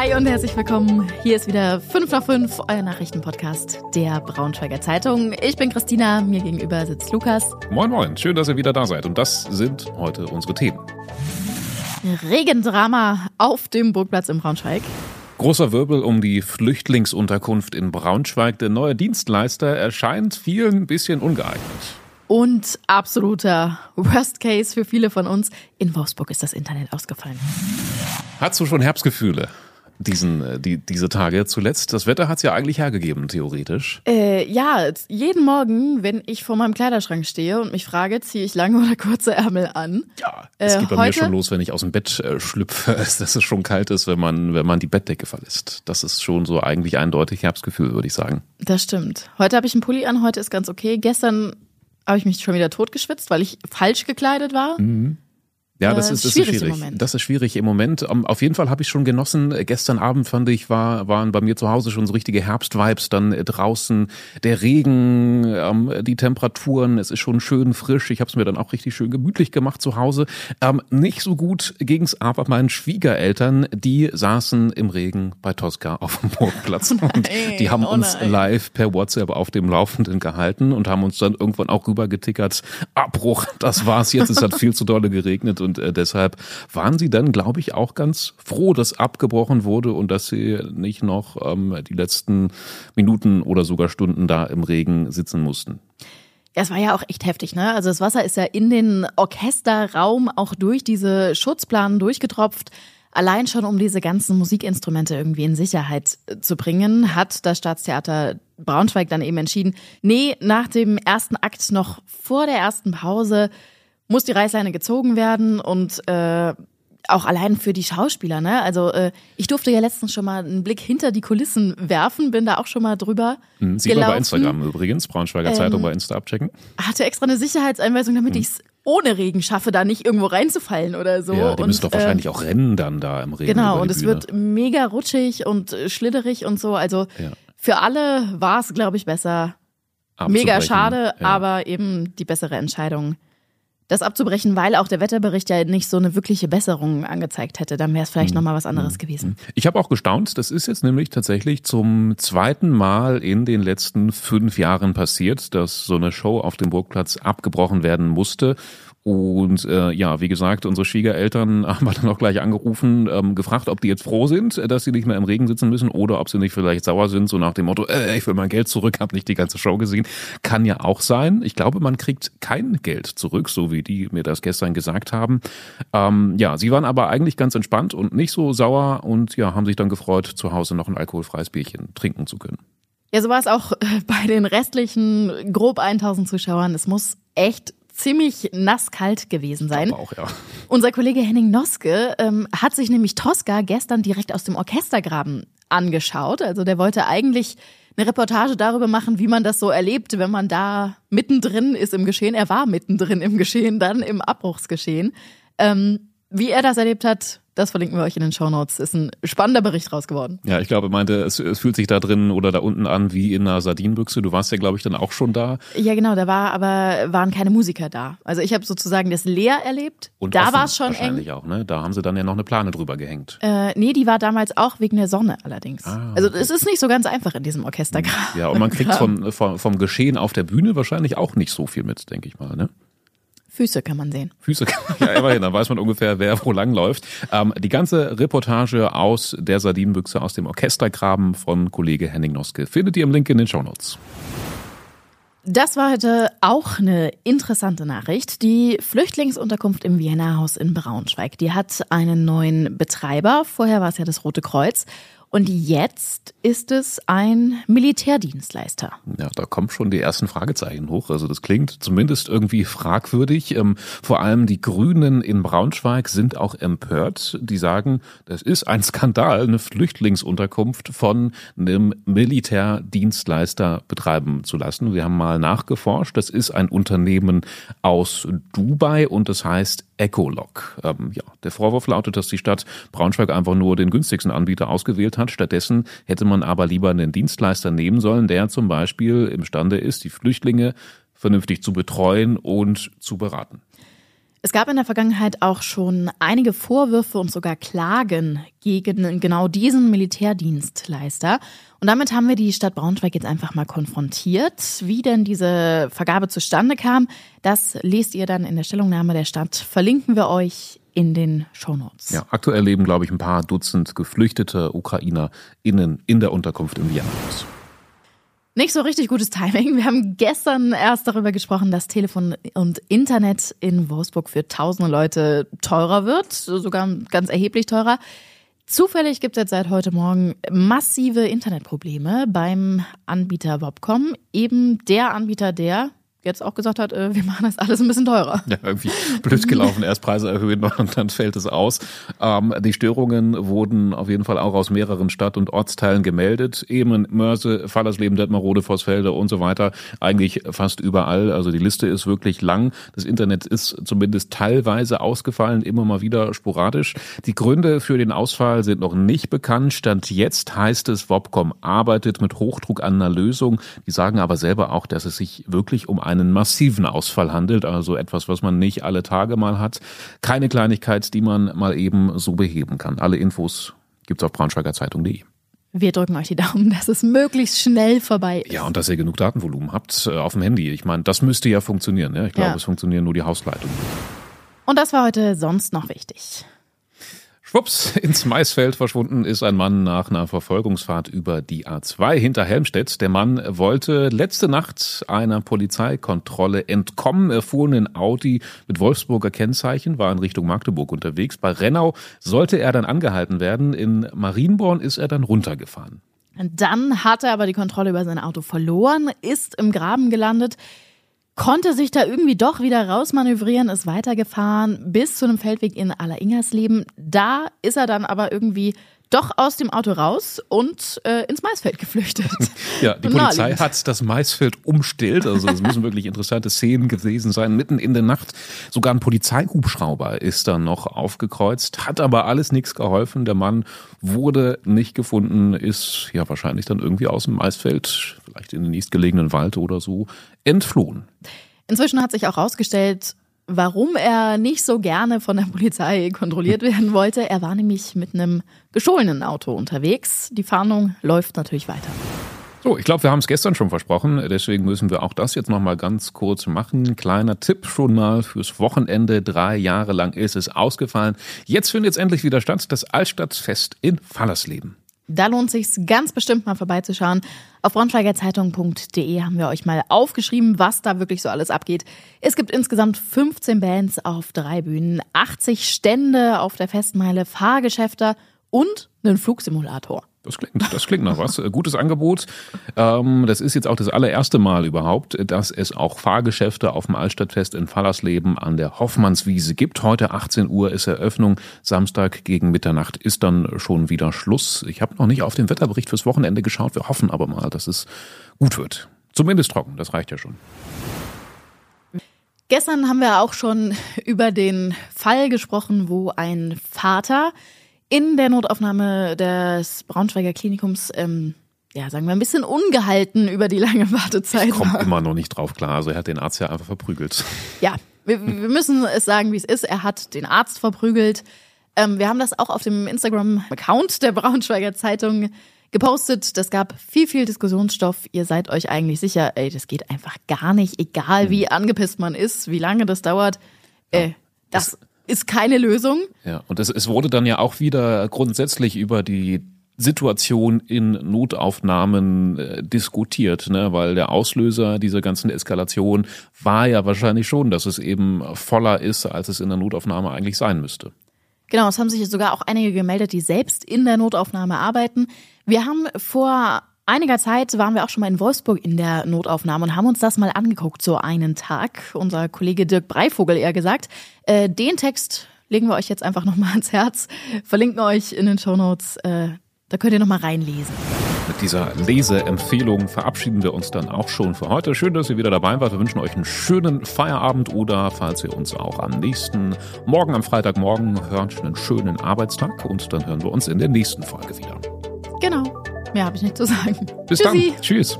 Hi und herzlich willkommen. Hier ist wieder 5 nach 5, euer Nachrichtenpodcast der Braunschweiger Zeitung. Ich bin Christina, mir gegenüber sitzt Lukas. Moin, moin, schön, dass ihr wieder da seid. Und das sind heute unsere Themen. Regendrama auf dem Burgplatz in Braunschweig. Großer Wirbel um die Flüchtlingsunterkunft in Braunschweig. Der neue Dienstleister erscheint vielen ein bisschen ungeeignet. Und absoluter Worst Case für viele von uns. In Wolfsburg ist das Internet ausgefallen. Hast du schon Herbstgefühle? Diesen, äh, die, diese Tage zuletzt. Das Wetter hat es ja eigentlich hergegeben, theoretisch. Äh, ja, jeden Morgen, wenn ich vor meinem Kleiderschrank stehe und mich frage, ziehe ich lange oder kurze Ärmel an. Ja, es Äh, geht bei heute- mir schon los, wenn ich aus dem Bett äh, schlüpfe, dass es schon kalt ist, wenn man, wenn man die Bettdecke verlässt. Das ist schon so eigentlich eindeutig Herbstgefühl, würde ich sagen. Das stimmt. Heute habe ich einen Pulli an, heute ist ganz okay. Gestern habe ich mich schon wieder totgeschwitzt, weil ich falsch gekleidet war. Ja, das ist, das ist schwierig. Das ist schwierig im Moment. Ähm, Auf jeden Fall habe ich schon genossen. Äh, Gestern Abend fand ich, war, waren bei mir zu Hause schon so richtige Herbstvibes. Dann äh, draußen der Regen, ähm, die Temperaturen. Es ist schon schön frisch. Ich habe es mir dann auch richtig schön gemütlich gemacht zu Hause. Ähm, nicht so gut ging's aber meinen Schwiegereltern. Die saßen im Regen bei Tosca auf dem Burgplatz. und die haben oh uns live per WhatsApp auf dem Laufenden gehalten und haben uns dann irgendwann auch rüber getickert. Abbruch, das war's jetzt. Es hat viel zu dolle geregnet und äh, deshalb waren sie dann, glaube ich, auch ganz froh, dass abgebrochen wurde und dass sie nicht noch ähm, die letzten Minuten oder sogar Stunden da im Regen sitzen mussten. Ja, es war ja auch echt heftig, ne? Also das Wasser ist ja in den Orchesterraum auch durch diese Schutzplanen durchgetropft. Allein schon, um diese ganzen Musikinstrumente irgendwie in Sicherheit äh, zu bringen, hat das Staatstheater Braunschweig dann eben entschieden, nee, nach dem ersten Akt noch vor der ersten Pause muss die Reißleine gezogen werden und äh, auch allein für die Schauspieler, ne? Also äh, ich durfte ja letztens schon mal einen Blick hinter die Kulissen werfen, bin da auch schon mal drüber. Hm, Sieht man bei gelaufen. Instagram übrigens, Braunschweiger Zeitung bei Insta abchecken. hatte extra eine Sicherheitseinweisung, damit ich's ohne Regen schaffe, da nicht irgendwo reinzufallen oder so. Ja, die und, müssen doch äh, wahrscheinlich auch rennen dann da im Regen. Genau, und es Bühne. wird mega rutschig und äh, schlitterig und so. Also Ja. für alle war es, glaube ich, besser. Mega schade, Ja. aber eben die bessere Entscheidung, das abzubrechen, weil auch der Wetterbericht ja nicht so eine wirkliche Besserung angezeigt hätte. Dann wäre es Hm. vielleicht noch nochmal was anderes gewesen. Ich habe auch gestaunt, das ist jetzt nämlich tatsächlich zum zweiten Mal in den letzten fünf Jahren passiert, dass so eine Show auf dem Burgplatz abgebrochen werden musste. Und äh, ja, wie gesagt, unsere Schwiegereltern haben wir dann auch gleich angerufen, ähm, gefragt, ob die jetzt froh sind, äh, dass sie nicht mehr im Regen sitzen müssen oder ob sie nicht vielleicht sauer sind, so nach dem Motto, äh, ich will mein Geld zurück, habe nicht die ganze Show gesehen. Kann ja auch sein. Ich glaube, man kriegt kein Geld zurück, so wie die mir das gestern gesagt haben. Ähm, ja, sie waren aber eigentlich ganz entspannt und nicht so sauer und ja, haben sich dann gefreut, zu Hause noch ein alkoholfreies Bierchen trinken zu können. Ja, so war es auch äh, bei den restlichen grob 1000 Zuschauern. Es muss echt ziemlich nasskalt gewesen sein. Auch, ja. Unser Kollege Henning Noske ähm, hat sich nämlich Tosca gestern direkt aus dem Orchestergraben angeschaut. Also der wollte eigentlich eine Reportage darüber machen, wie man das so erlebt, wenn man da mittendrin ist im Geschehen. Er war mittendrin im Geschehen, dann im Abbruchsgeschehen. Ähm, wie er das erlebt hat, das verlinken wir euch in den Shownotes. Ist ein spannender Bericht raus geworden. Ja, ich glaube, er meinte, es, es fühlt sich da drin oder da unten an wie in einer Sardinenbüchse. Du warst ja, glaube ich, dann auch schon da. Ja, genau, da war aber waren keine Musiker da. Also ich habe sozusagen das leer erlebt. Und da war es schon eng. wahrscheinlich auch, ne? Da haben sie dann ja noch eine Plane drüber gehängt. Äh, nee, die war damals auch wegen der Sonne allerdings. Ah, Also es ist nicht so ganz einfach in diesem Orchestergraben. Ja, und man kriegt vom, vom, vom Geschehen auf der Bühne wahrscheinlich auch nicht so viel mit, denke ich mal, ne? Füße kann man sehen. Füße, ja, immerhin, dann weiß man ungefähr, wer wo lang läuft. Ähm, die ganze Reportage aus der Sardinenbüchse aus dem Orchestergraben von Kollege Henning Noske findet ihr im Link in den Shownotes. Das war heute auch eine interessante Nachricht. Die Flüchtlingsunterkunft im Vienna Haus in Braunschweig, die hat einen neuen Betreiber. Vorher war es ja das Rote Kreuz. Und jetzt ist es ein Militärdienstleister. Ja, da kommen schon die ersten Fragezeichen hoch. Also das klingt zumindest irgendwie fragwürdig. Ähm, vor allem die Grünen in Braunschweig sind auch empört. Die sagen, das ist ein Skandal, eine Flüchtlingsunterkunft von einem Militärdienstleister betreiben zu lassen. Wir haben mal nachgeforscht. Das ist ein Unternehmen aus Dubai und das heißt Ecolog. Ähm, ja, der Vorwurf lautet, dass die Stadt Braunschweig einfach nur den günstigsten Anbieter ausgewählt hat. Stattdessen hätte man aber lieber einen Dienstleister nehmen sollen, der zum Beispiel imstande ist, die Flüchtlinge vernünftig zu betreuen und zu beraten. Es gab in der Vergangenheit auch schon einige Vorwürfe und sogar Klagen gegen genau diesen Militärdienstleister. Und damit haben wir die Stadt Braunschweig jetzt einfach mal konfrontiert. Wie denn diese Vergabe zustande kam, das lest ihr dann in der Stellungnahme der Stadt. Verlinken wir euch in den Shownotes. Ja, aktuell leben, glaube ich, ein paar Dutzend geflüchtete UkrainerInnen in der Unterkunft im Vienna-Haus. Nicht so richtig gutes Timing. Wir haben gestern erst darüber gesprochen, dass Telefon und Internet in Wolfsburg für tausende Leute teurer wird, sogar ganz erheblich teurer. Zufällig gibt es jetzt seit heute Morgen massive Internetprobleme beim Anbieter Wobcom, eben der Anbieter, der jetzt auch gesagt hat, äh, wir machen das alles ein bisschen teurer. Ja, irgendwie blöd gelaufen, erst Preise erhöhen und dann fällt es aus. Ähm, die Störungen wurden auf jeden Fall auch aus mehreren Stadt- und Ortsteilen gemeldet. Eben Mörse, Fallersleben, Detmarode, Vossfelde und so weiter. Eigentlich fast überall. Also die Liste ist wirklich lang. Das Internet ist zumindest teilweise ausgefallen, immer mal wieder sporadisch. Die Gründe für den Ausfall sind noch nicht bekannt. Stand jetzt heißt es, Wobcom arbeitet mit Hochdruck an einer Lösung. Die sagen aber selber auch, dass es sich wirklich um einen massiven Ausfall handelt, also etwas, was man nicht alle Tage mal hat. Keine Kleinigkeit, die man mal eben so beheben kann. Alle Infos gibt's auf braunschweigerzeitung.de. Wir drücken euch die Daumen, dass es möglichst schnell vorbei ist. Ja, und dass ihr genug Datenvolumen habt äh, auf dem Handy. Ich meine, das müsste ja funktionieren. Ja? Ich glaube, ja. es funktionieren nur die Hausleitungen. Und das war heute sonst noch wichtig. Schwupps, ins Maisfeld verschwunden ist ein Mann nach einer Verfolgungsfahrt über die A2 hinter Helmstedt. Der Mann wollte letzte Nacht einer Polizeikontrolle entkommen. Er fuhr in einen Audi mit Wolfsburger Kennzeichen, war in Richtung Magdeburg unterwegs. Bei Rennau sollte er dann angehalten werden. In Marienborn ist er dann runtergefahren. Dann hat er aber die Kontrolle über sein Auto verloren, ist im Graben gelandet konnte sich da irgendwie doch wieder rausmanövrieren, ist weitergefahren bis zu einem Feldweg in Alleringersleben. Da ist er dann aber irgendwie doch aus dem Auto raus und äh, ins Maisfeld geflüchtet. Ja, die Polizei hat das Maisfeld umstellt. Also es müssen wirklich interessante Szenen gewesen sein. Mitten in der Nacht sogar ein Polizeihubschrauber ist dann noch aufgekreuzt, hat aber alles nichts geholfen. Der Mann wurde nicht gefunden, ist ja wahrscheinlich dann irgendwie aus dem Maisfeld, vielleicht in den nächstgelegenen Wald oder so, entflohen. Inzwischen hat sich auch herausgestellt, warum er nicht so gerne von der Polizei kontrolliert werden wollte. Er war nämlich mit einem gestohlenen Auto unterwegs. Die Fahndung läuft natürlich weiter. So, ich glaube, wir haben es gestern schon versprochen, deswegen müssen wir auch das jetzt nochmal ganz kurz machen. Kleiner Tipp schon mal fürs Wochenende. Drei Jahre lang ist es ausgefallen. Jetzt findet es endlich wieder statt, das Altstadtfest in Fallersleben. Da lohnt sich ganz bestimmt mal vorbeizuschauen. Auf braunschweigerzeitung.de haben wir euch mal aufgeschrieben, was da wirklich so alles abgeht. Es gibt insgesamt 15 Bands auf drei Bühnen, 80 Stände auf der Festmeile, Fahrgeschäfte und einen Flugsimulator. Das klingt, das klingt nach was. Äh, gutes Angebot. Ähm, das ist jetzt auch das allererste Mal überhaupt, dass es auch Fahrgeschäfte auf dem Altstadtfest in Fallersleben an der Hoffmannswiese gibt. Heute 18 Uhr ist Eröffnung. Samstag gegen Mitternacht ist dann schon wieder Schluss. Ich habe noch nicht auf den Wetterbericht fürs Wochenende geschaut. Wir hoffen aber mal, dass es gut wird. Zumindest trocken, das reicht ja schon. Gestern haben wir auch schon über den Fall gesprochen, wo ein Vater in der Notaufnahme des Braunschweiger Klinikums, ähm, ja, sagen wir ein bisschen ungehalten über die lange Wartezeit. Ich komme immer noch nicht drauf klar. Also er hat den Arzt ja einfach verprügelt. Ja, wir, wir müssen es sagen, wie es ist. Er hat den Arzt verprügelt. Ähm, wir haben das auch auf dem Instagram-Account der Braunschweiger Zeitung gepostet. Das gab viel, viel Diskussionsstoff. Ihr seid euch eigentlich sicher, ey, das geht einfach gar nicht, egal wie mhm. angepisst man ist, wie lange das dauert. Äh, das, das ist keine Lösung. Ja, und es, es wurde dann ja auch wieder grundsätzlich über die Situation in Notaufnahmen äh, diskutiert, ne? weil der Auslöser dieser ganzen Eskalation war ja wahrscheinlich schon, dass es eben voller ist, als es in der Notaufnahme eigentlich sein müsste. Genau, es haben sich sogar auch einige gemeldet, die selbst in der Notaufnahme arbeiten. Wir haben vor einiger Zeit waren wir auch schon mal in Wolfsburg in der Notaufnahme und haben uns das mal angeguckt, so einen Tag. Unser Kollege Dirk Breivogel eher gesagt. Äh, den Text legen wir euch jetzt einfach nochmal ans Herz, verlinken euch in den Shownotes. Äh, da könnt ihr nochmal reinlesen. Mit dieser Leseempfehlung verabschieden wir uns dann auch schon für heute. Schön, dass ihr wieder dabei wart. Wir wünschen euch einen schönen Feierabend oder, falls ihr uns auch am nächsten Morgen, am Freitagmorgen hört, einen schönen Arbeitstag und dann hören wir uns in der nächsten Folge wieder. Genau. Mehr habe ich nicht zu sagen. Bis Tschüssi. dann. Tschüss.